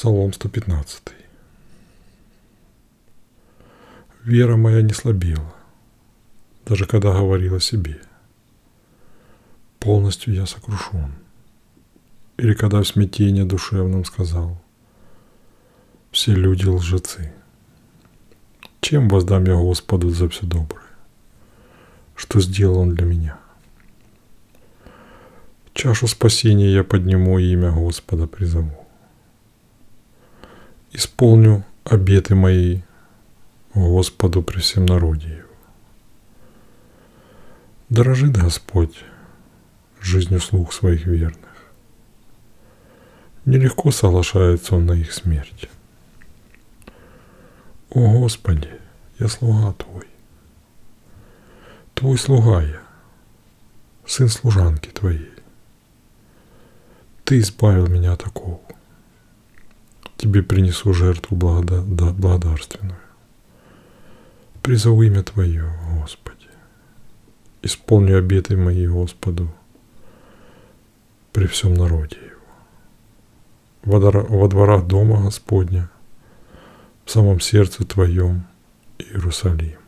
Псалом 115. Вера моя не слабела, даже когда говорил о себе. Полностью я сокрушен. Или когда в смятении душевном сказал, все люди лжецы. Чем воздам я Господу за все доброе? Что сделал Он для меня? Чашу спасения я подниму и имя Господа призову. Исполню обеты мои Господу при всем народе. Дорожит Господь жизнью слух своих верных. Нелегко соглашается Он на их смерть. О Господи, я слуга Твой. Твой слуга я, сын служанки Твоей. Ты избавил меня от оков. Тебе принесу жертву благода... благодарственную. Призову имя Твое, Господи. Исполню обеты мои Господу при всем народе Его. Во дворах дома Господня, в самом сердце Твоем Иерусалим.